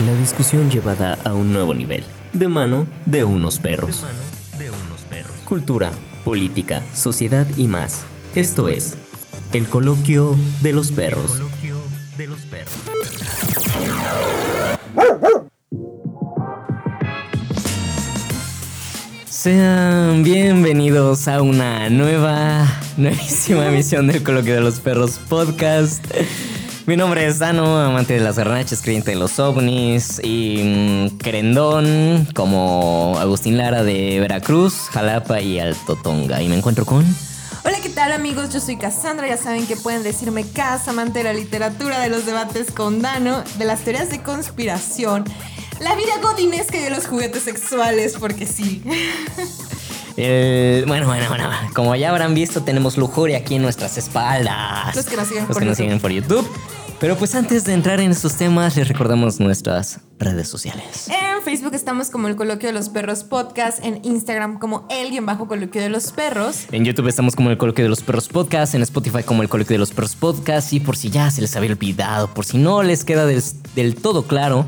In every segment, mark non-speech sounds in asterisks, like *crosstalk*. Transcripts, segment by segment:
La discusión llevada a un nuevo nivel, de mano de unos perros. Cultura, política, sociedad y más. Esto es el coloquio de los perros. Sean bienvenidos a una nueva, nuevísima emisión del Coloquio de los Perros podcast. Mi nombre es Dano, amante de las garnachas, creyente de los ovnis y mm, querendón como Agustín Lara de Veracruz, Jalapa y Alto Tonga. Y me encuentro con... Hola, ¿qué tal amigos? Yo soy Cassandra, ya saben que pueden decirme Cas, amante de la literatura, de los debates con Dano, de las teorías de conspiración, la vida godinesca y de los juguetes sexuales, porque sí. *laughs* Eh, bueno, bueno, bueno. Como ya habrán visto, tenemos lujuria aquí en nuestras espaldas. Los que nos siguen Los por que nos YouTube. siguen por YouTube. Pero pues antes de entrar en estos temas, les recordamos nuestras redes sociales. En Facebook estamos como el Coloquio de los Perros Podcast, en Instagram como el guion bajo Coloquio de los Perros. En YouTube estamos como el Coloquio de los Perros Podcast, en Spotify como el Coloquio de los Perros Podcast y por si ya se les había olvidado, por si no les queda del, del todo claro,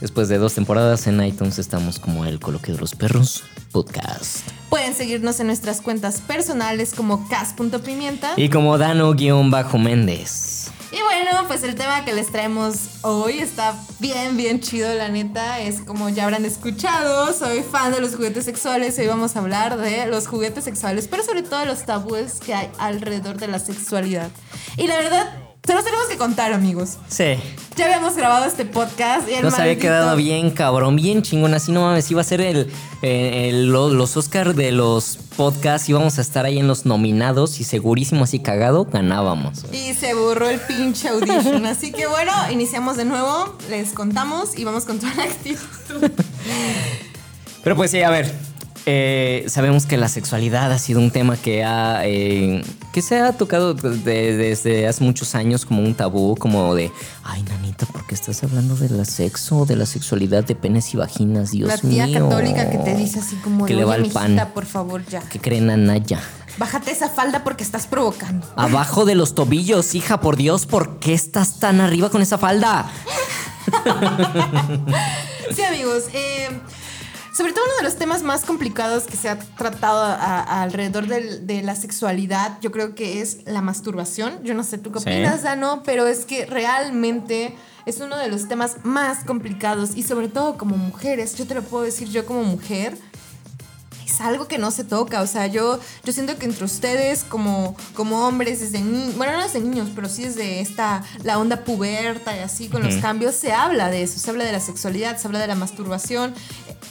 después de dos temporadas en iTunes estamos como el Coloquio de los Perros Podcast. Pueden seguirnos en nuestras cuentas personales como cas.pimienta. Y como Dano-Méndez. Y bueno, pues el tema que les traemos hoy está bien, bien chido, la neta. Es como ya habrán escuchado, soy fan de los juguetes sexuales. Hoy vamos a hablar de los juguetes sexuales, pero sobre todo de los tabúes que hay alrededor de la sexualidad. Y la verdad, se los tenemos que contar, amigos. Sí. Ya habíamos grabado este podcast y el Nos había quedado bien cabrón, bien chingón. Así no mames, iba a ser el, eh, el- los Oscar de los podcasts. Íbamos a estar ahí en los nominados y segurísimo así cagado ganábamos. Y se borró el pinche audition. Así que bueno, iniciamos de nuevo, les contamos y vamos con toda la actitud. *laughs* Pero pues sí, a ver. Eh, sabemos que la sexualidad ha sido un tema que ha eh, que se ha tocado de- desde hace muchos años como un tabú, como de ay nanita, ¿por qué estás hablando de la sexo, de la sexualidad de penes y vaginas? Dios la tía mío. católica que te dice así como que le va "Oye, el pan. mijita, por favor, ya. ¿Qué creen Anaya? Bájate esa falda porque estás provocando. Abajo de los tobillos, hija, por Dios, ¿por qué estás tan arriba con esa falda? *laughs* Sí, amigos. eh, sobre todo uno de los temas más complicados que se ha tratado a- a- alrededor de la sexualidad, yo creo que es la masturbación. Yo no sé tú qué Sí. opinas, Dano, pero es que realmente es uno de los temas más complicados y sobre todo como mujeres, yo te lo puedo decir yo como mujer, es algo que no se toca. O sea, yo, yo siento que entre ustedes, como, como hombres, desde ni bueno, no desde niños, pero sí desde esta, la onda puberta y así, con los cambios, se habla de eso, se habla de la sexualidad, se habla de la masturbación.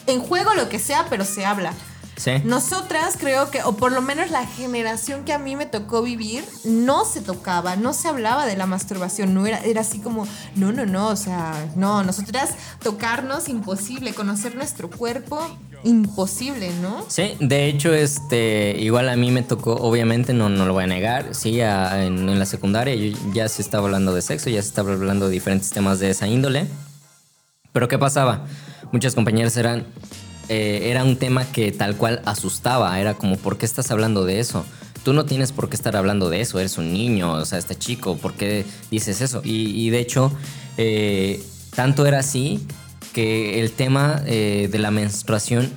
En juego lo que sea, pero se habla. Sí. Nosotras creo que, o por lo menos la generación que a mí me tocó vivir, no se tocaba, no se hablaba de la masturbación, no era, era así como, no, no, no, o sea, no, nosotras tocarnos imposible, conocer nuestro cuerpo imposible, ¿no? Sí, de hecho, este, igual a mí me tocó, obviamente, no, no lo voy a negar, sí, a- en, en la secundaria yo- ya se estaba hablando de sexo, ya se estaba hablando de diferentes temas de esa índole. Pero ¿qué pasaba? Muchas compañeras eran, eh, era un tema que tal cual asustaba, era como, ¿por qué estás hablando de eso? Tú no tienes por qué estar hablando de eso, eres un niño, o sea, este chico, ¿por qué dices eso? Y, de hecho, eh, tanto era así que el tema eh, de la menstruación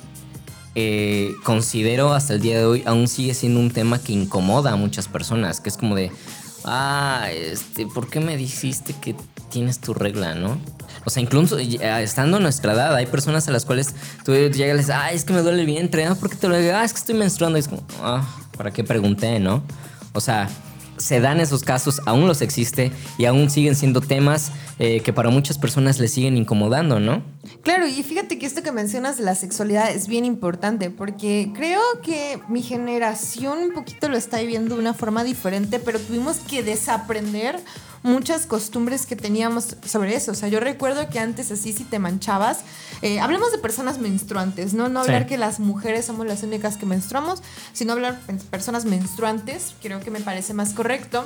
considero hasta el día de hoy aún sigue siendo un tema que incomoda a muchas personas, que es como de, ah, este, ¿por qué me dijiste que tienes tu regla, no? O sea, incluso ya estando a nuestra edad, hay personas a las cuales tú llegas y les ah, es que me duele el vientre, ah, ¿por qué te lo digo? Ah, es que estoy menstruando. Y es como, ah, ¿para qué pregunté, no? O sea, se dan esos casos, aún los existe y aún siguen siendo temas eh, que para muchas personas les siguen incomodando, ¿no? Claro, y fíjate que esto que mencionas de la sexualidad es bien importante porque creo que mi generación un poquito lo está viviendo de una forma diferente, pero tuvimos que desaprender muchas costumbres que teníamos sobre eso. O sea, yo recuerdo que antes así si te manchabas, eh, hablemos de personas menstruantes, ¿no? No Sí. hablar que las mujeres somos las únicas que menstruamos, sino hablar de personas menstruantes, creo que me parece más correcto.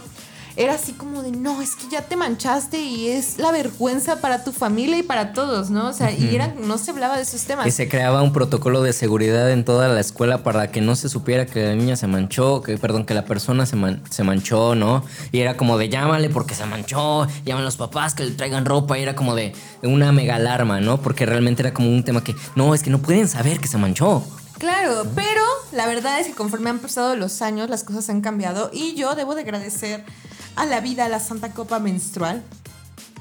Era así como de, no, es que ya te manchaste y es la vergüenza para tu familia y para todos, ¿no? O sea, y era, no se hablaba de esos temas. Y se creaba un protocolo de seguridad en toda la escuela para que no se supiera que la niña se manchó, que perdón, que la persona se, se manchó, ¿no? Y era como de llámale porque se manchó, llaman los papás que le traigan ropa, y era como de una mega alarma, ¿no? Porque realmente era como un tema que, no, es que no pueden saber que se manchó. Claro, pero la verdad es que conforme han pasado los años, las cosas han cambiado y yo debo de agradecer a la vida, la Santa Copa Menstrual.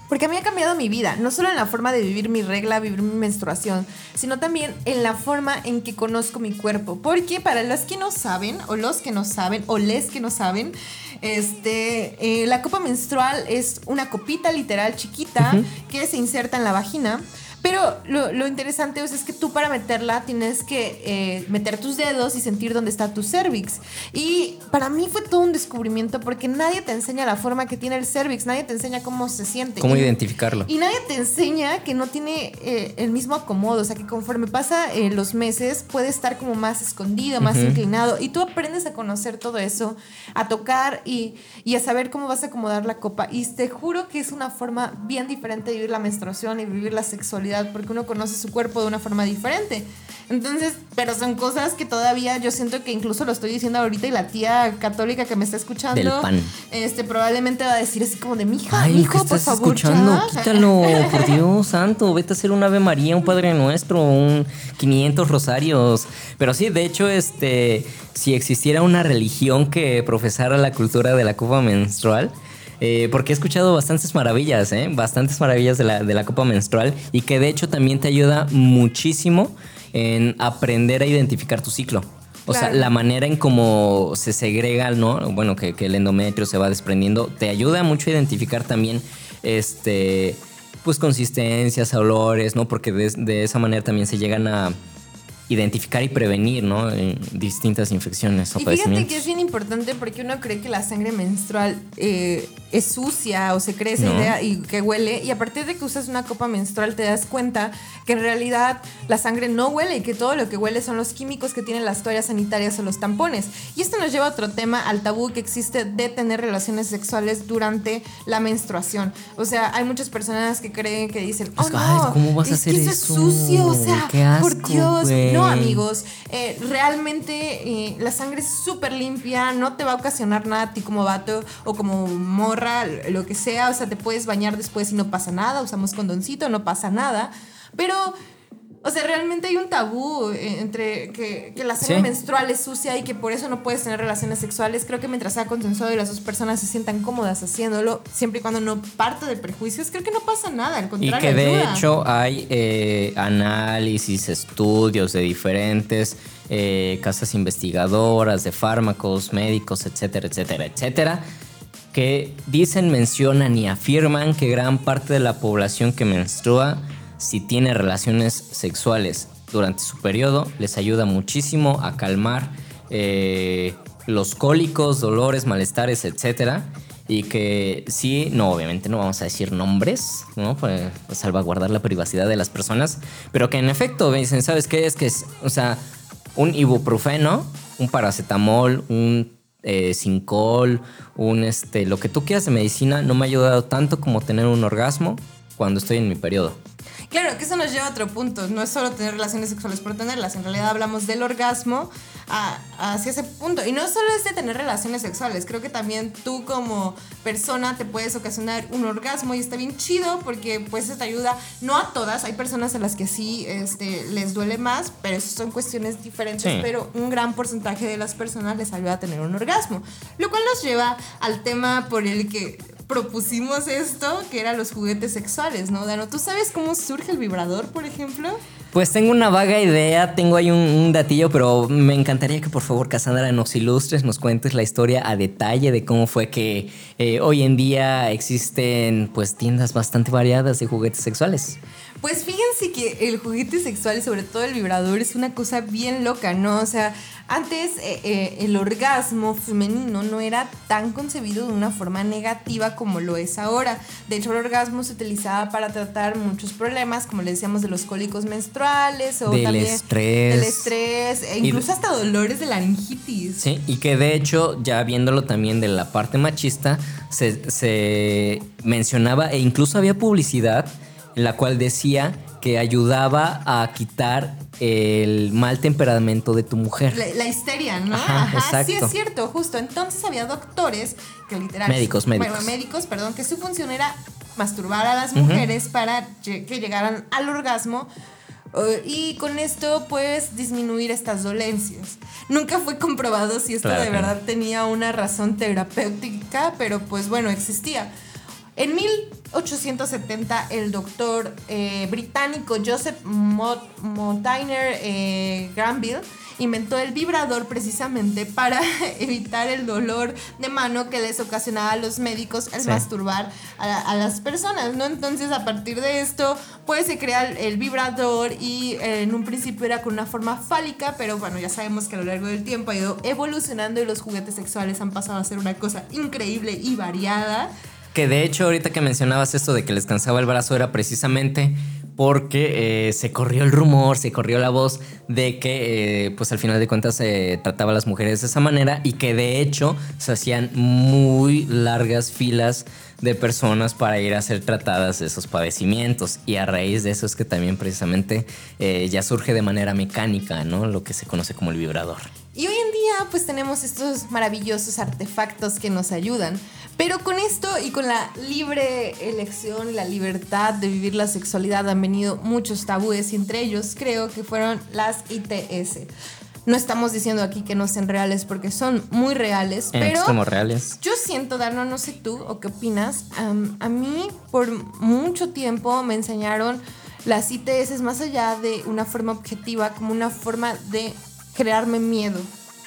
Porque a mí ha cambiado mi vida, no solo en la forma de vivir mi regla, vivir mi menstruación, sino también en la forma en que conozco mi cuerpo. Porque para los que no saben, o los que no saben, o les que no saben, este, eh, la copa menstrual es una copita literal chiquita que se inserta en la vagina pero lo, interesante es, que tú para meterla tienes que eh, meter tus dedos y sentir dónde está tu cervix. Y para mí fue todo un descubrimiento porque nadie te enseña la forma que tiene el cervix, nadie te enseña cómo se siente. Cómo identificarlo. Y nadie te enseña que no tiene eh, el mismo acomodo, o sea que conforme pasa eh, los meses puede estar como más escondido, más inclinado. Y tú aprendes a conocer todo eso, a tocar y, y a saber cómo vas a acomodar la copa. Y te juro que es una forma bien diferente de vivir la menstruación y vivir la sexualidad porque uno conoce su cuerpo de una forma diferente. Entonces, pero son cosas que todavía yo siento que incluso lo estoy diciendo ahorita y la tía católica que me está escuchando, este probablemente va a decir así como de mi hija, hijo, por favor, escuchando, quítalo, por Dios santo, vete a hacer un Ave María, un Padre Nuestro, un 500 rosarios. Pero sí, de hecho, este, si existiera una religión que profesara la cultura de la copa menstrual, eh, porque he escuchado bastantes maravillas, ¿eh? bastantes maravillas de la, copa menstrual y que de hecho también te ayuda muchísimo en aprender a identificar tu ciclo. O sea, la manera en cómo se segrega, ¿no? Bueno, que, el endometrio se va desprendiendo, te ayuda mucho a identificar también este pues consistencias, olores, ¿no? Porque de esa manera también se llegan a, identificar y prevenir, ¿no? distintas infecciones o y fíjate que es bien importante porque uno cree que la sangre menstrual eh, es sucia o se cree esa idea y que huele y a partir de que usas una copa menstrual te das cuenta que en realidad la sangre no huele y que todo lo que huele son los químicos que tienen las toallas sanitarias o los tampones. Y esto nos lleva a otro tema, al tabú que existe de tener relaciones sexuales durante la menstruación. O sea, hay muchas personas que creen que dicen, oh, no, ¿cómo vas a hacer eso? es sucio, o sea, por Dios. No, amigos, eh, realmente eh, la sangre es súper limpia, no te va a ocasionar nada a ti como vato o como morra, lo que sea, o sea, te puedes bañar después y no pasa nada, usamos condoncito, no pasa nada, pero o sea, realmente hay un tabú eh, entre que, la sangre menstrual es sucia y que por eso no puedes tener relaciones sexuales. Creo que mientras sea consensuado y las dos personas se sientan cómodas haciéndolo, siempre y cuando no parte de prejuicios, creo que no pasa nada. Al contrario, y que de hecho hay eh, análisis, estudios de diferentes eh, casas investigadoras, de fármacos, médicos, etcétera, etcétera, etcétera que dicen, mencionan y afirman que gran parte de la población que menstrua si tiene relaciones sexuales durante su periodo, les ayuda muchísimo a calmar eh, los cólicos, dolores, malestares, etc. Y que sí, no, obviamente no vamos a decir nombres, ¿no? Para salvaguardar la privacidad de las personas, pero que en efecto dicen, ¿sabes qué? Es que es, o sea, un ibuprofeno, un paracetamol, un eh, sincol, un este, lo que tú quieras de medicina, no me ha ayudado tanto como tener un orgasmo cuando estoy en mi periodo. Claro, que eso nos lleva a otro punto. No es solo tener relaciones sexuales por tenerlas. En realidad hablamos del orgasmo hacia ese punto. Y no solo es de tener relaciones sexuales. Creo que también tú como persona te puedes ocasionar un orgasmo y está bien chido porque pues te ayuda. No a todas. Hay personas a las que sí este, les duele más, pero eso son cuestiones diferentes. Pero un gran porcentaje de las personas les ayuda a tener un orgasmo. Lo cual nos lleva al tema por el que propusimos esto, que eran los juguetes sexuales, ¿no, Dano? ¿Tú sabes cómo surge el vibrador, por ejemplo? Pues tengo una vaga idea, tengo ahí un, datillo, pero me encantaría que por favor Cassandra nos ilustres, nos cuentes la historia a detalle de cómo fue que eh, hoy en día existen pues tiendas bastante variadas de juguetes sexuales. Pues fíjense que el juguete sexual y sobre todo el vibrador es una cosa bien loca, ¿no? O sea, Antes eh, eh, el orgasmo femenino no era tan concebido de una forma negativa como lo es ahora. De hecho, el orgasmo se utilizaba para tratar muchos problemas, como le decíamos, de los cólicos menstruales o del también estrés. del estrés, e incluso hasta dolores de laringitis. Sí, y que de hecho, ya viéndolo también de la parte machista, se, se mencionaba e incluso había publicidad en la cual decía que ayudaba a quitar el mal temperamento de tu mujer. La, la histeria, ¿no? Ajá, sí exacto. es cierto, justo. Entonces había doctores que literal... Médicos, médicos. Bueno, médicos, perdón, que su función era masturbar a las mujeres para lle- que llegaran al orgasmo eh, y con esto pues disminuir estas dolencias. Nunca fue comprobado si esto Claro de verdad tenía una razón terapéutica, pero pues bueno, existía. En 1870 el doctor eh, británico Joseph Montaigne eh, Granville inventó el vibrador precisamente para *laughs* evitar el dolor de mano que les ocasionaba a los médicos al Sí. masturbar a, a las personas, ¿no? Entonces a partir de esto pues se crea el, el vibrador y eh, en un principio era con una forma fálica, pero bueno, ya sabemos que a lo largo del tiempo ha ido evolucionando y los juguetes sexuales han pasado a ser una cosa increíble y variada. Que de hecho, ahorita que mencionabas esto de que les cansaba el brazo, era precisamente porque eh, se corrió el rumor, se corrió la voz de que, eh, pues al final de cuentas, se trataba a las mujeres de esa manera y que de hecho se hacían muy largas filas de personas para ir a ser tratadas de esos padecimientos. Y a raíz de eso es que también precisamente eh, ya surge de manera mecánica, ¿no? Lo que se conoce como el vibrador. Y hoy en día pues tenemos estos maravillosos artefactos que nos ayudan. Pero con esto y con la libre elección la libertad de vivir la sexualidad han venido muchos tabúes y entre ellos creo que fueron las ITS. No estamos diciendo aquí que no sean reales porque son muy reales, En pero extremos reales. yo siento, Darno, no sé tú o qué opinas. a mí por mucho tiempo me enseñaron las ITS más allá de una forma objetiva, como una forma de crearme miedo.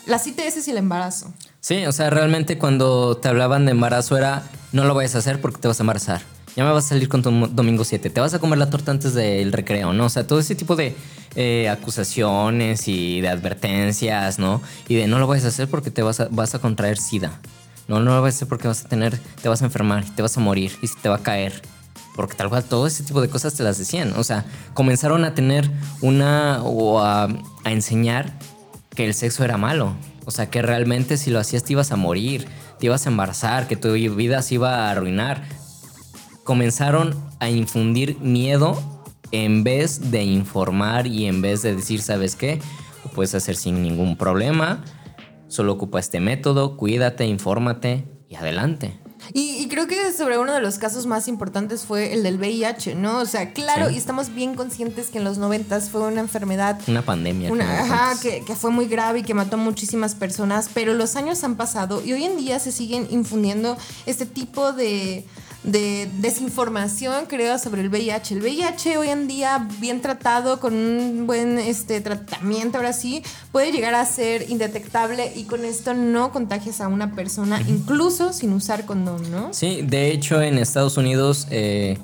Las ITS y el embarazo. Sí, o sea, realmente cuando te hablaban de embarazo era, no lo vayas a hacer porque te vas a embarazar. Ya me vas a salir con tu domingo 7. Te vas a comer la torta antes del recreo, ¿no? O sea, todo ese tipo de eh, acusaciones y de advertencias, ¿no? Y de no lo vayas a hacer porque te vas a, contraer sida. No, no lo vayas a hacer porque vas a tener, te vas a enfermar, te vas a morir y te va a caer. Porque tal cual todo ese tipo de cosas te las decían. O sea, comenzaron a tener una o a, a enseñar que el sexo era malo. O sea, que realmente si lo hacías te ibas a morir, te ibas a embarazar, que tu vida se iba a arruinar. Comenzaron a infundir miedo en vez de informar y en vez de decir, ¿sabes qué? Lo puedes hacer sin ningún problema. Solo ocupa este método, cuídate, infórmate y adelante. Creo que sobre uno de los casos más importantes fue el del VIH, ¿no? O sea, claro, Sí. y estamos bien conscientes que en los noventas fue una enfermedad Una pandemia. Una- ajá, que, que fue muy grave y que mató a muchísimas personas, pero los años han pasado y hoy en día se siguen infundiendo este tipo de, de desinformación, creo, sobre el VIH. El VIH hoy en día, bien tratado, con un buen este, tratamiento, ahora sí, puede llegar a ser indetectable y con esto no contagias a una persona, incluso sin usar condón, ¿no? Sí, de hecho en Estados Unidos, eh,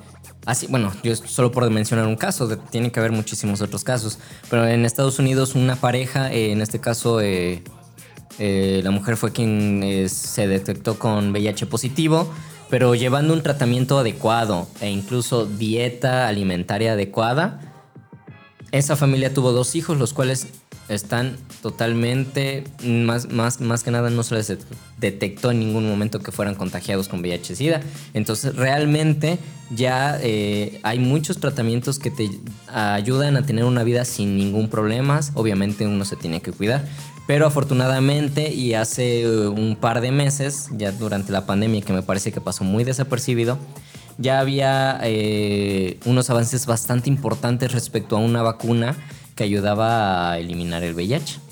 así, bueno, yo solo por mencionar un caso, de- tiene que haber muchísimos otros casos, pero en Estados Unidos una pareja, eh, en este caso eh, eh, la mujer fue quien se detectó con VIH positivo, pero llevando un tratamiento adecuado e incluso dieta alimentaria adecuada, esa familia tuvo dos hijos, los cuales están totalmente, más, más, más que nada no se les detectó en ningún momento que fueran contagiados con VIH-Sida. Entonces realmente ya eh, hay muchos tratamientos que te ayudan a tener una vida sin ningún problema. Obviamente uno se tiene que cuidar. Pero afortunadamente y hace eh, un par de meses, ya durante la pandemia que me parece que pasó muy desapercibido, ya había eh, unos avances bastante importantes respecto a una vacuna que ayudaba a eliminar el VIH.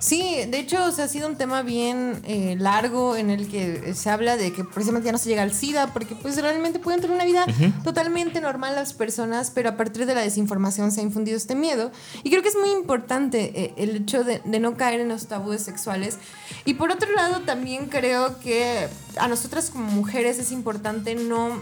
Sí, de hecho, o sea, ha sido un tema bien eh, largo en el que se habla de que precisamente ya no se llega al SIDA, porque pues realmente pueden tener una vida totalmente normal las personas, pero a partir de la desinformación se ha infundido este miedo. Y creo que es muy importante eh, el hecho de, de no caer en los tabúes sexuales. Y por otro lado, también creo que a nosotras como mujeres es importante no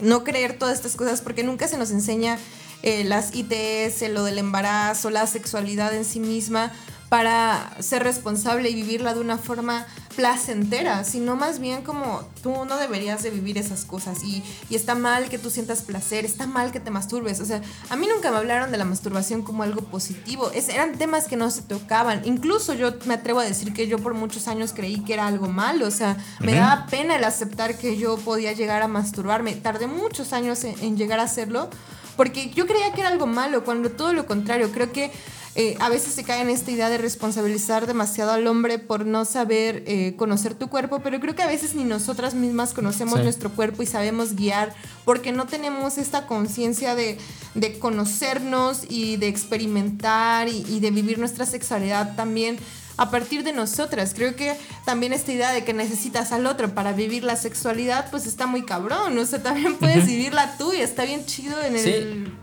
no creer todas estas cosas porque nunca se nos enseña eh, las ITS, lo del embarazo, la sexualidad en sí misma, para ser responsable y vivirla de una forma placentera, sino más bien como tú no deberías de vivir esas cosas y, y, está mal que tú sientas placer, está mal que te masturbes. O sea, a mí nunca me hablaron de la masturbación como algo positivo, es, eran temas que no se tocaban. Incluso yo me atrevo a decir que yo por muchos años creí que era algo malo, o sea, me daba pena el aceptar que yo podía llegar a masturbarme. Tardé muchos años en, en llegar a hacerlo porque yo creía que era algo malo, cuando todo lo contrario, creo que eh, a veces se cae en esta idea de responsabilizar demasiado al hombre por no saber eh, conocer tu cuerpo, pero creo que a veces ni nosotras mismas conocemos nuestro cuerpo y sabemos guiar porque no tenemos esta conciencia de, de, conocernos y de experimentar y, y de vivir nuestra sexualidad también a partir de nosotras. Creo que también esta idea de que necesitas al otro para vivir la sexualidad, pues está muy cabrón. O sea, también puedes vivirla tú y está bien chido en el...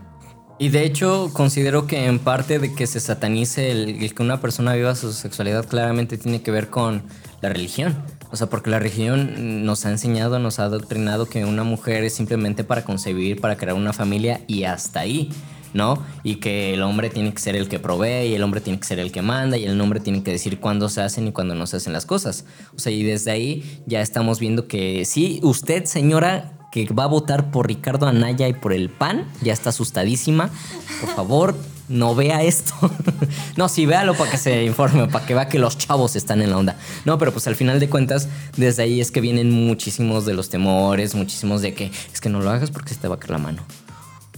Y de hecho, considero que en parte de que se satanice el, que una persona viva su sexualidad claramente tiene que ver con la religión. O sea, porque la religión nos ha enseñado, nos ha adoctrinado que una mujer es simplemente para concebir, para crear una familia y hasta ahí. ¿no? Y que el hombre tiene que ser el que provee y el hombre tiene que ser el que manda y el hombre tiene que decir cuándo se hacen y cuándo no se hacen las cosas. O sea, y desde ahí ya estamos viendo que sí, usted, señora, que va a votar por Ricardo Anaya y por el PAN, ya está asustadísima. Por favor, no vea esto. *laughs* no, sí, véalo para que se informe, para que vea que los chavos están en la onda. No, pero pues al final de cuentas, desde ahí es que vienen muchísimos de los temores, muchísimos de que es que no lo hagas porque se te va a caer la mano.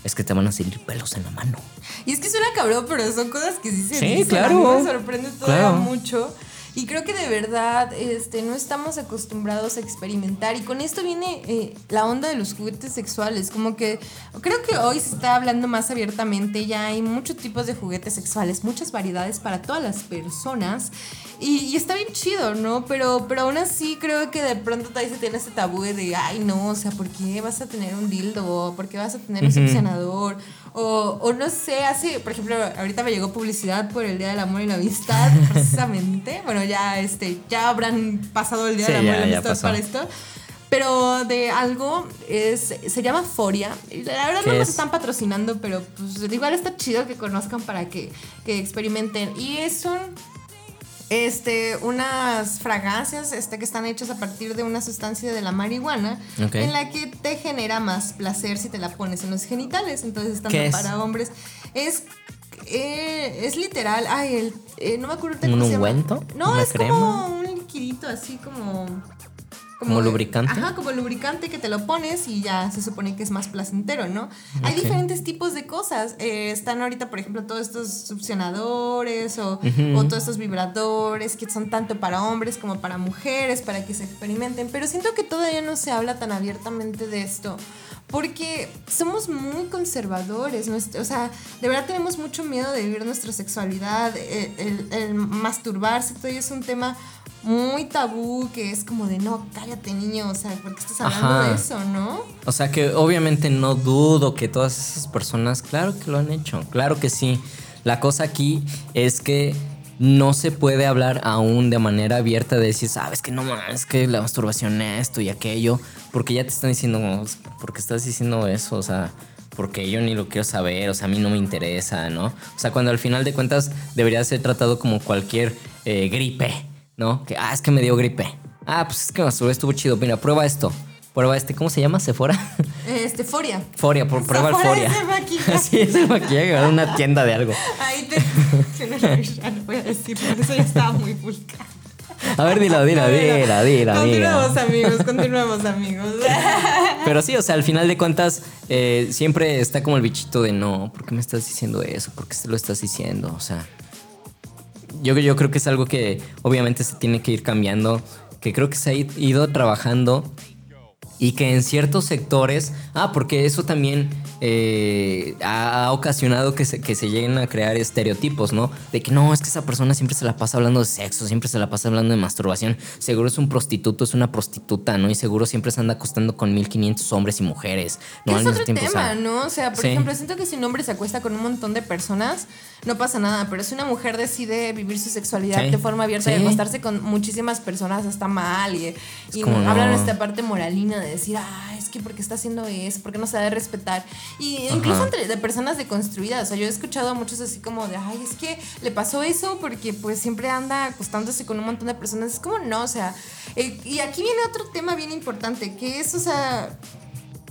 Es que te van a salir pelos en la mano. Y es que suena cabrón, pero son cosas que sí se sí, dicen. claro. A mí me sorprende todavía mucho. Y creo que de verdad este, no estamos acostumbrados a experimentar. Y con esto viene eh, la onda de los juguetes sexuales. Como que creo que hoy se está hablando más abiertamente. Ya hay muchos tipos de juguetes sexuales, muchas variedades para todas las personas. Y, y está bien chido, ¿no? Pero, pero aún así creo que de pronto todavía se tiene ese tabú de, ay, no, o sea, ¿por qué vas a tener un dildo? ¿Por qué vas a tener un succionador? O, o, no sé, hace, por ejemplo, ahorita me llegó publicidad por el Día del Amor y la Amistad, *laughs* precisamente. bueno, ya, este, ya habrán pasado el Día del Amor y la Amistad para esto. Pero de algo es, se llama Foria. La verdad no nos están patrocinando, pero pues igual está chido que conozcan para que, que experimenten. Y es un este, unas fragancias este, que están hechas a partir de una sustancia de la marihuana en la que te genera más placer si te la pones en los genitales. Entonces, tanto para hombres. Es eh, es literal. Ay, el, eh, no me acuerdo cómo se llama. No, es como un liquidito así como como, lubricante. Ajá, como lubricante que te lo pones y ya se supone que es más placentero, ¿no? Hay diferentes tipos de cosas. Eh, están ahorita, por ejemplo, todos estos succionadores o, o, todos estos vibradores que son tanto para hombres como para mujeres, para que se experimenten. Pero siento que todavía no se habla tan abiertamente de esto. Porque somos muy conservadores, o sea, de verdad tenemos mucho miedo de vivir nuestra sexualidad, el, el, el masturbarse, todo es un tema muy tabú, que es como de no, cállate niño, o sea, ¿por qué estás hablando de eso, no? O sea que obviamente no dudo que todas esas personas, claro que lo han hecho, claro que sí. La cosa aquí es que no se puede hablar aún de manera abierta de decir, sabes que no es que la masturbación es esto y aquello, porque ya te están diciendo, ¿por qué estás diciendo eso? O sea, porque yo ni lo quiero saber, o sea, a mí no me interesa, ¿no? O sea, cuando al final de cuentas debería ser tratado como cualquier eh, gripe, ¿no? Que, ah, es que me dio gripe. Ah, pues es que estuvo chido. Mira, prueba esto. Prueba este, ¿cómo se llama? ¿Sephora? Este, Foria. Foria, por, prueba el Foria. Es el maquillaje. *laughs* sí, es el maquillaje, una tienda de algo. Ahí te. ya no voy a decir, porque eso ya estaba muy vulgar. A ver, dilo, dilo, dilo, dilo. Continuemos, amigos, continuemos, amigos. *laughs* Pero sí, o sea, al final de cuentas, eh, siempre está como el bichito de no, ¿por qué me estás diciendo eso? ¿Por qué se lo estás diciendo? O sea, yo, yo creo que es algo que obviamente se tiene que ir cambiando, que creo que se ha ido trabajando y que en ciertos sectores, ah, porque eso también eh, ha, ocasionado que se, que se lleguen a crear estereotipos, ¿no? De que no, es que esa persona siempre se la pasa hablando de sexo, siempre se la pasa hablando de masturbación, seguro es un prostituto, es una prostituta, ¿no? Y seguro siempre se anda acostando con 1500 hombres y mujeres, ¿no? Es otro tema, ¿no? O sea, por ejemplo, siento que si un hombre se acuesta con un montón de personas, no pasa nada, pero si una mujer decide vivir su sexualidad de forma abierta y acostarse con muchísimas personas, está mal y, y hablan esta parte moralina de decir, ah, es que porque está haciendo eso, porque no se debe respetar. Y incluso entre de personas deconstruidas, o sea, yo he escuchado a muchos así como de, ay, es que le pasó eso porque pues siempre anda acostándose con un montón de personas. Es como, no, o sea, eh, y aquí viene otro tema bien importante, que es, o sea,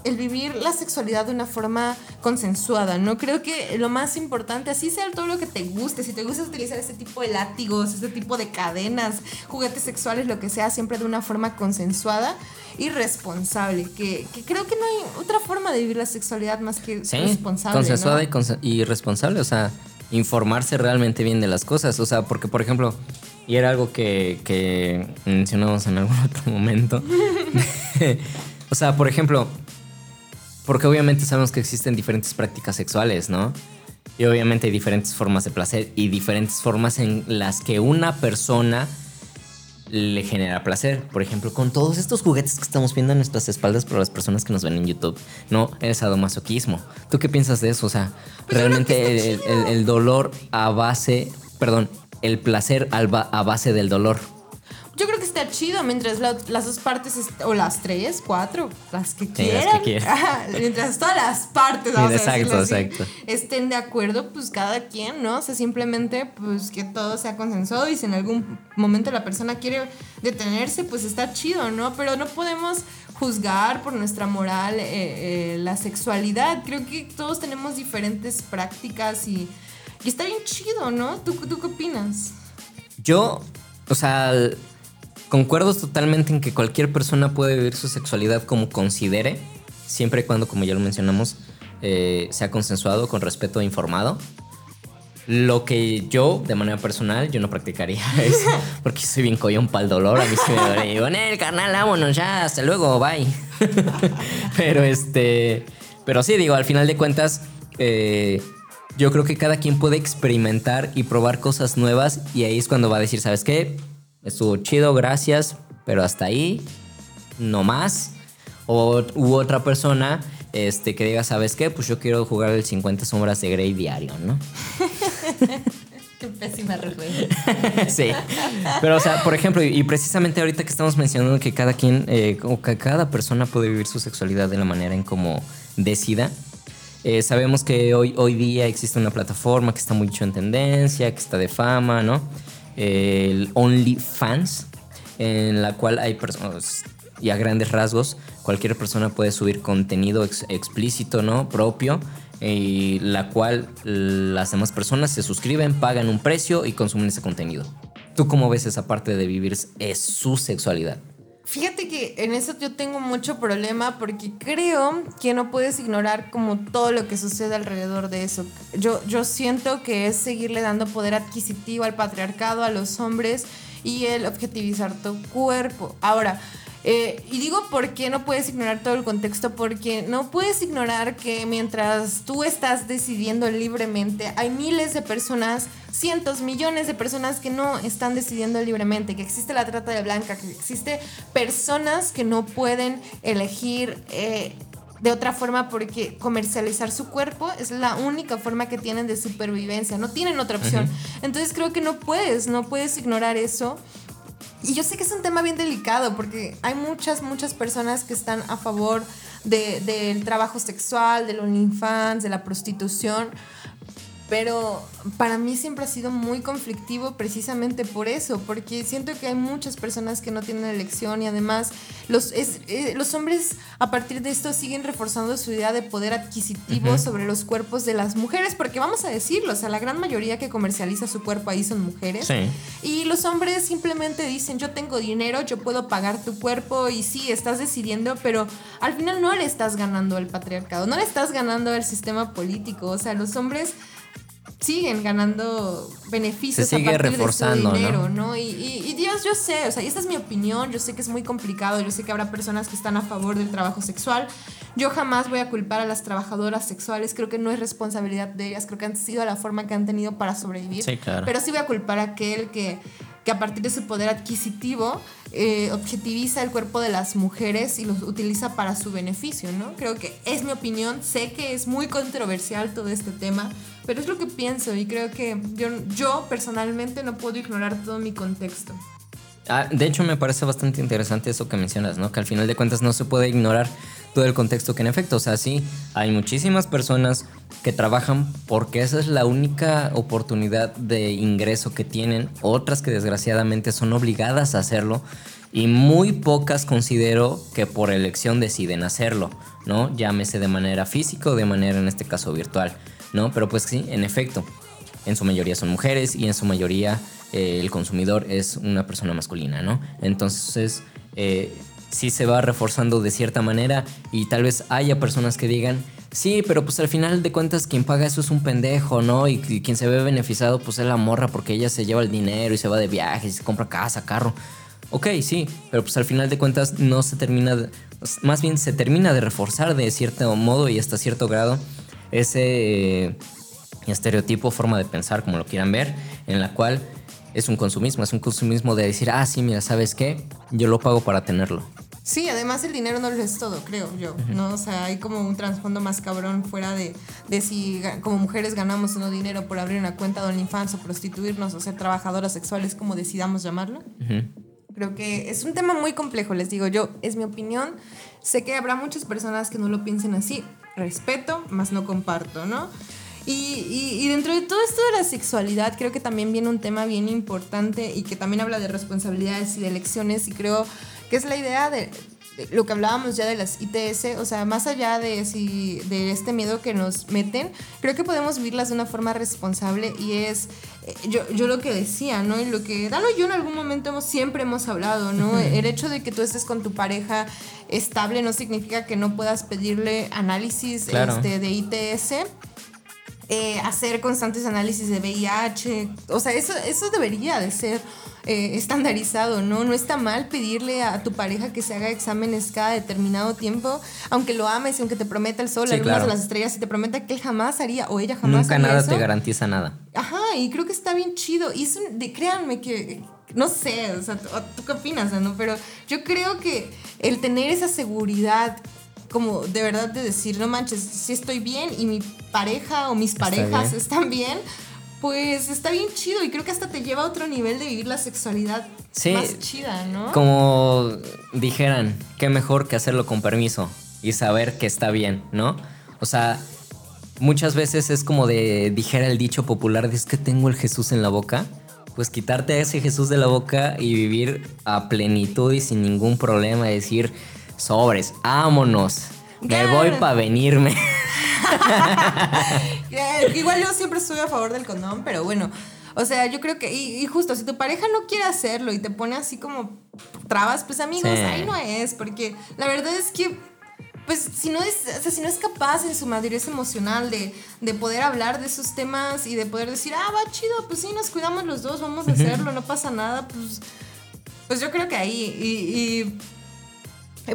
el vivir la sexualidad de una forma consensuada, ¿no? Creo que lo más importante, así sea todo lo que te guste, si te gusta utilizar ese tipo de látigos, ese tipo de cadenas, juguetes sexuales, lo que sea, siempre de una forma consensuada y responsable, que, creo que no hay otra forma de vivir la sexualidad más que responsable. Consensuada y, responsable, o sea, informarse realmente bien de las cosas, o sea, porque por ejemplo, y era algo que, que mencionamos en algún *laughs* otro momento, *laughs* o sea, por ejemplo, porque obviamente sabemos que existen diferentes prácticas sexuales, ¿no? Y obviamente hay diferentes formas de placer y diferentes formas en las que una persona le genera placer. Por ejemplo, con todos estos juguetes que estamos viendo en nuestras espaldas por las personas que nos ven en YouTube. No, el sadomasoquismo. ¿Tú qué piensas de eso? O sea, pues realmente el, dolor a base, perdón, el placer a base del dolor. Que chido mientras las dos partes, o las tres, cuatro, las que quieran. *laughs* mientras todas las partes, vamos exacto, a exacto. estén de acuerdo, pues cada quien, ¿no? O sea, simplemente pues que todo sea consensuado y si en algún momento la persona quiere detenerse, pues está chido, ¿no? Pero no podemos juzgar por nuestra moral eh, eh, la sexualidad. Creo que todos tenemos diferentes prácticas y, y está bien chido, ¿no? ¿Tú, ¿Tú qué opinas? Yo, o sea, Concuerdo totalmente en que cualquier persona puede vivir su sexualidad como considere, siempre y cuando, como ya lo mencionamos, eh, sea consensuado, con respeto e informado. Lo que yo, de manera personal, yo no practicaría *laughs* eso, porque soy bien collón para el dolor. A mí se me duele. Y digo, el carnal, vámonos ya, hasta luego, bye. *laughs* pero este. Pero sí, digo, al final de cuentas, eh, yo creo que cada quien puede experimentar y probar cosas nuevas, y ahí es cuando va a decir, ¿sabes qué? Estuvo chido, gracias, pero hasta ahí, no más. O u otra persona este, que diga, ¿sabes qué? Pues yo quiero jugar el 50 sombras de Grey diario, ¿no? *laughs* Qué pésima referencia. *laughs* sí. Pero, o sea, por ejemplo, y precisamente ahorita que estamos mencionando que cada quien, eh, o que cada persona puede vivir su sexualidad de la manera en como decida. Eh, sabemos que hoy, hoy día existe una plataforma que está mucho en tendencia, que está de fama, ¿no? El OnlyFans, en la cual hay personas, y a grandes rasgos, cualquier persona puede subir contenido explícito, ¿no? Propio, y la cual las demás personas se suscriben, pagan un precio y consumen ese contenido. ¿Tú cómo ves esa parte de vivir es su sexualidad? Fíjate que en eso yo tengo mucho problema porque creo que no puedes ignorar como todo lo que sucede alrededor de eso. Yo, yo siento que es seguirle dando poder adquisitivo al patriarcado, a los hombres y el objetivizar tu cuerpo. Ahora, eh, y digo por qué no puedes ignorar todo el contexto, porque no puedes ignorar que mientras tú estás decidiendo libremente, hay miles de personas, cientos, millones de personas que no están decidiendo libremente, que existe la trata de blanca, que existe personas que no pueden elegir. Eh, de otra forma porque comercializar su cuerpo es la única forma que tienen de supervivencia, no tienen otra opción. Entonces creo que no puedes, no puedes ignorar eso y yo sé que es un tema bien delicado porque hay muchas, muchas personas que están a favor del trabajo sexual, del OnlyFans, de la prostitución, pero para mí siempre ha sido muy conflictivo precisamente por eso, porque siento que hay muchas personas que no tienen elección y además los, eh, los hombres a partir de esto siguen reforzando su idea de poder adquisitivo sobre los cuerpos de las mujeres, porque vamos a decirlo, o sea, la gran mayoría que comercializa su cuerpo ahí son mujeres. Y los hombres simplemente dicen, yo tengo dinero, yo puedo pagar tu cuerpo y sí, estás decidiendo, pero al final no le estás ganando al patriarcado, no le estás ganando al sistema político, o sea, los hombres siguen ganando beneficios Se sigue a partir reforzando, de dinero, ¿no? Y, Dios, yo sé, o sea, y esta es mi opinión, yo sé que es muy complicado, yo sé que habrá personas que están a favor del trabajo sexual. Yo jamás voy a culpar a las trabajadoras sexuales, creo que no es responsabilidad de ellas, creo que han sido la forma que han tenido para sobrevivir. Sí, claro. Pero sí voy a culpar a aquel que que a partir de su poder adquisitivo eh, objetiviza el cuerpo de las mujeres y los utiliza para su beneficio, ¿no? Creo que es mi opinión, sé que es muy controversial todo este tema, pero es lo que pienso y creo que yo, personalmente no puedo ignorar todo mi contexto. Ah, de hecho, me parece bastante interesante eso que mencionas, ¿no? Que al final de cuentas no se puede ignorar todo el contexto que en efecto, o sea, sí, hay muchísimas personas que trabajan porque esa es la única oportunidad de ingreso que tienen, otras que desgraciadamente son obligadas a hacerlo y muy pocas considero que por elección deciden hacerlo, ¿no? Llámese de manera física o de manera en este caso virtual, ¿no? Pero pues sí, en efecto, en su mayoría son mujeres y en su mayoría eh, el consumidor es una persona masculina, ¿no? Entonces, eh, sí se va reforzando de cierta manera y tal vez haya personas que digan, sí, pero pues al final de cuentas quien paga eso es un pendejo, ¿no? Y, quien se ve beneficiado pues es la morra porque ella se lleva el dinero y se va de viajes y se compra casa, carro. Ok, sí, pero pues al final de cuentas no se termina, más bien se termina de reforzar de cierto modo y hasta cierto grado ese eh, estereotipo, forma de pensar, como lo quieran ver, en la cual es un consumismo, es un consumismo de decir, ah, sí, mira, ¿sabes qué? Yo lo pago para tenerlo. Sí, además el dinero no lo es todo, creo yo, ¿no? O sea, hay como un trasfondo más cabrón fuera de, de si como mujeres ganamos o no dinero por abrir una cuenta de OnlyFans o prostituirnos o ser trabajadoras sexuales, como decidamos llamarlo. Creo que es un tema muy complejo, les digo yo, es mi opinión. Sé que habrá muchas personas que no lo piensen así, respeto, más no comparto, ¿no? Y, dentro de todo esto de la sexualidad, creo que también viene un tema bien importante y que también habla de responsabilidades y de elecciones y creo que es la idea de, lo que hablábamos ya de las ITS, o sea, más allá de, si, de este miedo que nos meten, creo que podemos vivirlas de una forma responsable y es, eh, yo, yo lo que decía, ¿no? Y lo que Dalo y yo en algún momento hemos, siempre hemos hablado, ¿no? El hecho de que tú estés con tu pareja estable no significa que no puedas pedirle análisis este, de ITS eh, hacer constantes análisis de VIH. O sea, eso, eso debería de ser eh, estandarizado, ¿no? No está mal pedirle a tu pareja que se haga exámenes cada determinado tiempo, aunque lo ames y aunque te prometa el sol, de las estrellas, y te prometa que él jamás haría o ella jamás Nunca nada te garantiza nada. Ajá, y creo que está bien chido. Y eso, de, créanme que no sé, o sea, ¿tú qué opinas, no? Pero yo creo que el tener esa seguridad como de verdad de decir, no manches, si estoy bien y mi pareja o mis parejas están bien, pues está bien chido y creo que hasta te lleva a otro nivel de vivir la sexualidad más chida, ¿no? Como dijeran, qué mejor que hacerlo con permiso y saber que está bien, ¿no? O sea, muchas veces es como de, dijera el dicho popular, de es que tengo el Jesús en la boca. Pues quitarte a ese Jesús de la boca y vivir a plenitud y sin ningún problema, decir, Sobres, vámonos. Me voy para venirme. *laughs* Igual yo siempre estoy a favor del condón, pero bueno. O sea, yo creo que, y, justo, si tu pareja no quiere hacerlo y te pone así como trabas, pues amigos, ahí no es, porque la verdad es que, pues si no es, o sea, si no es capaz en su madurez emocional de, de, poder hablar de esos temas y de poder decir, ah, va chido, pues sí, nos cuidamos los dos, vamos a hacerlo, no pasa nada, pues, pues yo creo que ahí, y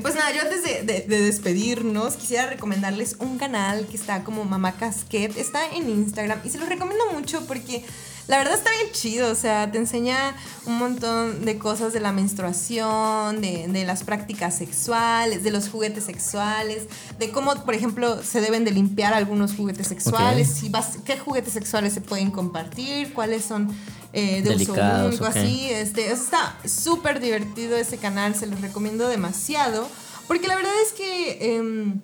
pues nada, yo antes de, despedirnos, quisiera recomendarles un canal que está como Mamá Casquet. Está en Instagram y se los recomiendo mucho porque la verdad está bien chido. O sea, te enseña un montón de cosas de la menstruación, de, las prácticas sexuales, de los juguetes sexuales, de cómo, por ejemplo, se deben de limpiar algunos juguetes sexuales, qué juguetes sexuales se pueden compartir, cuáles son eh, de uso único, así. Este, está súper divertido ese canal, se los recomiendo demasiado. Porque la verdad es que, em,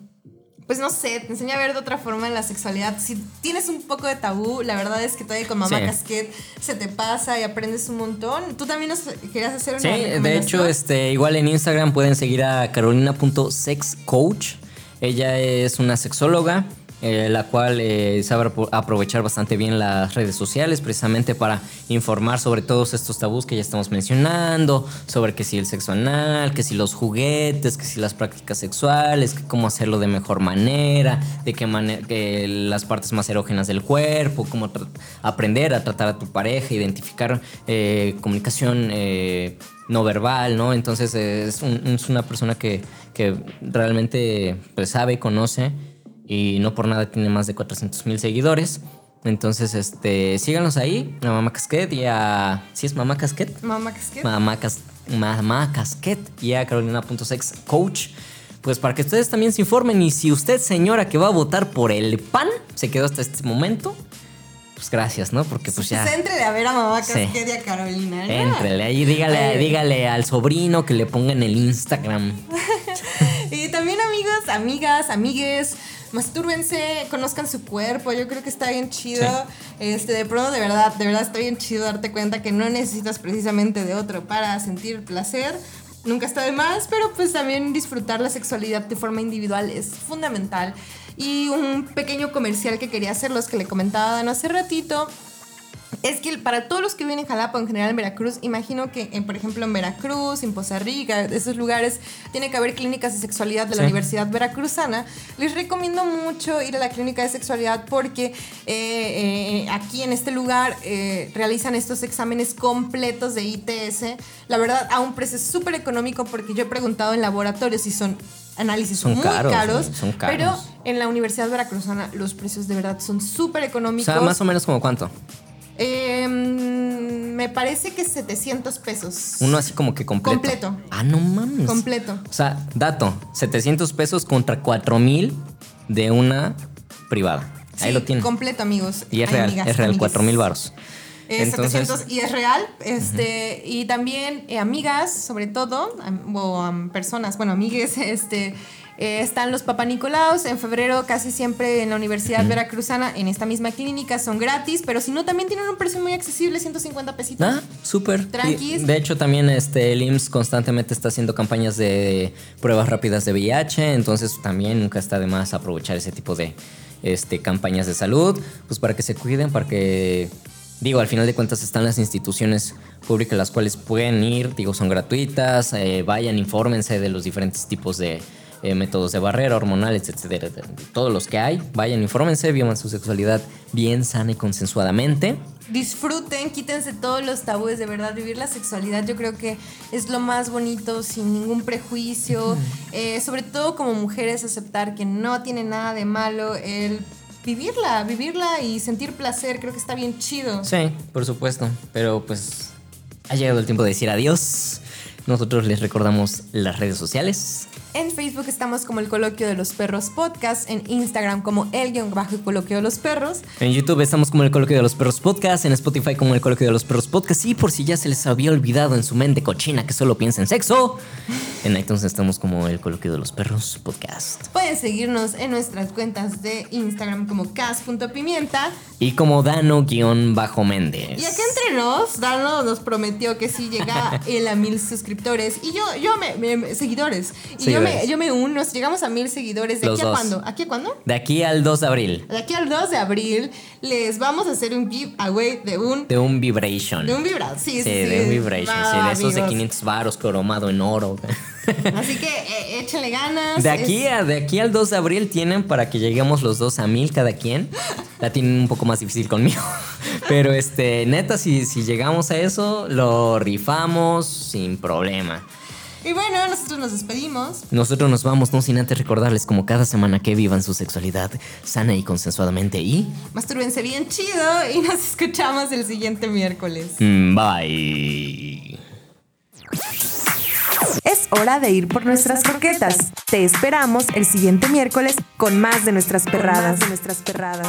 pues no sé, te enseña a ver de otra forma la sexualidad. Si tienes un poco de tabú, la verdad es que todavía con Mamá Casquet se te pasa y aprendes un montón. Tú también nos querías hacer una Sí, de hecho, este, igual en Instagram pueden seguir a carolina.sexcoach. Ella es una sexóloga. Eh, la cual eh, sabe aprovechar bastante bien las redes sociales precisamente para informar sobre todos estos tabús que ya estamos mencionando, sobre que si el sexo anal, que si los juguetes, que si las prácticas sexuales, que cómo hacerlo de mejor manera, de qué manera, que las partes más erógenas del cuerpo, cómo aprender a tratar a tu pareja, identificar eh, comunicación no verbal, ¿no? Entonces es, una persona que, que realmente pues, sabe, conoce y no por nada tiene más de 400 mil seguidores. Entonces, este, síganos ahí, a Mamá Casquet y a... ¿Sí es Mamá Casquet? Mamá Casquet. Mamá, Mamá Casquet y a Carolina.sex Coach. Pues para que ustedes también se informen y si usted, señora, que va a votar por el PAN, se quedó hasta este momento, pues gracias, ¿no? Porque pues ya. Pues entrele a ver a mamá Sí. Casquedia Carolina. ¿no? Entrele ahí, dígale, Ay. dígale al sobrino que le ponga en el Instagram. *laughs* Y también amigos, amigas, amigues, mastúrbense, conozcan su cuerpo. Yo creo que está bien chido. Este, de pronto, de verdad, de verdad está bien chido darte cuenta que no necesitas precisamente de otro para sentir placer. Nunca está de más, pero pues también disfrutar la sexualidad de forma individual es fundamental. Y un pequeño comercial que quería hacerlos, que le comentaba Dan hace ratito, es que para todos los que viven en Jalapa, en general en Veracruz, imagino que, en, por ejemplo, en Veracruz, en Poza Rica, de esos lugares, tiene que haber clínicas de sexualidad de la Sí. Universidad Veracruzana. Les recomiendo mucho ir a la clínica de sexualidad porque eh, eh, aquí en este lugar eh, realizan estos exámenes completos de ITS. La verdad, a un precio súper económico porque yo he preguntado en laboratorios si son análisis Son muy caros, son caros. pero en la Universidad Veracruzana los precios de verdad son súper O económicos. sea, más o menos como cuánto. Eh, mm, me parece que 700 pesos. Uno así como que completo. Completo. Ah, no mames. Completo. O sea, dato, 700 pesos contra 4000 de una privada. Ahí Sí, lo tiene. Completo, amigos. Y es Ay, real, amigas, es real, amigues. 4000 varos. Eh, 700 y es real. Este, Y también eh, amigas, sobre todo, o personas, bueno, amigues, *laughs* este, eh, están los Papa Nicolaos. En febrero, casi siempre en la Universidad Veracruzana, en esta misma clínica, son gratis, pero si no, también tienen un precio muy accesible, 150 pesitos. Ah, súper. Tranquis. De hecho, también este, el IMSS constantemente está haciendo campañas de pruebas rápidas de VIH, entonces también nunca está de más aprovechar ese tipo de este, campañas de salud, pues para que se cuiden, para que, digo, al final de cuentas están las instituciones públicas las cuales pueden ir, digo, son gratuitas, eh, vayan, infórmense de los diferentes tipos de eh, métodos de barrera, hormonales, etcétera, todos los que hay, vayan, infórmense, vivan su sexualidad bien sana y consensuadamente. disfruten, quítense todos los tabúes, de verdad, vivir la sexualidad yo creo que es lo más bonito, sin ningún prejuicio, Eh, sobre todo como mujeres aceptar que no tiene nada de malo el vivirla, vivirla y sentir placer, creo que está bien chido. Sí, por supuesto. Pero pues ha llegado el tiempo de decir adiós. Nosotros les recordamos las redes sociales. En Facebook estamos como el Coloquio de los Perros Podcast, en Instagram como el guion bajo Coloquio de los Perros. En YouTube estamos como el Coloquio de los Perros Podcast. En Spotify como el Coloquio de los Perros Podcast. Y por si ya se les había olvidado en su mente cochina que solo piensa en sexo. En iTunes estamos como el Coloquio de los Perros Podcast. Pueden seguirnos en nuestras cuentas de Instagram como cas.pimienta. Y como Dano-Méndez. Y acá entre nos, Dano nos prometió que si llega *laughs* él a mil suscriptores y yo, yo me, me- seguidores. Y yo me, yo me uno, llegamos a mil seguidores, ¿de Los aquí a dos. cuándo? ¿Aquí a cuándo? De aquí al 2 de abril. De aquí al 2 de abril les vamos a hacer un giveaway de un, De un Vibration. de un vibrador. Sí, sí, Sí, sí. de un Vibration. Sí, de esos de amigos. 500 varos cromado en oro. *laughs* Así que eh, échenle ganas. De aquí, Es- a, de aquí al 2 de abril tienen para que lleguemos los dos a mil cada quien. La tienen un poco más difícil conmigo. *laughs* Pero este, neta, si, si llegamos a eso, lo rifamos sin problema. Y bueno, nosotros nos despedimos. Nosotros nos vamos, no sin antes recordarles como cada semana que vivan su sexualidad sana y consensuadamente. Y Mastúrbense bien chido y nos escuchamos el siguiente miércoles. mm, bye. Es hora de ir por nuestras croquetas. Te esperamos el siguiente miércoles con más de nuestras perradas. de nuestras perradas.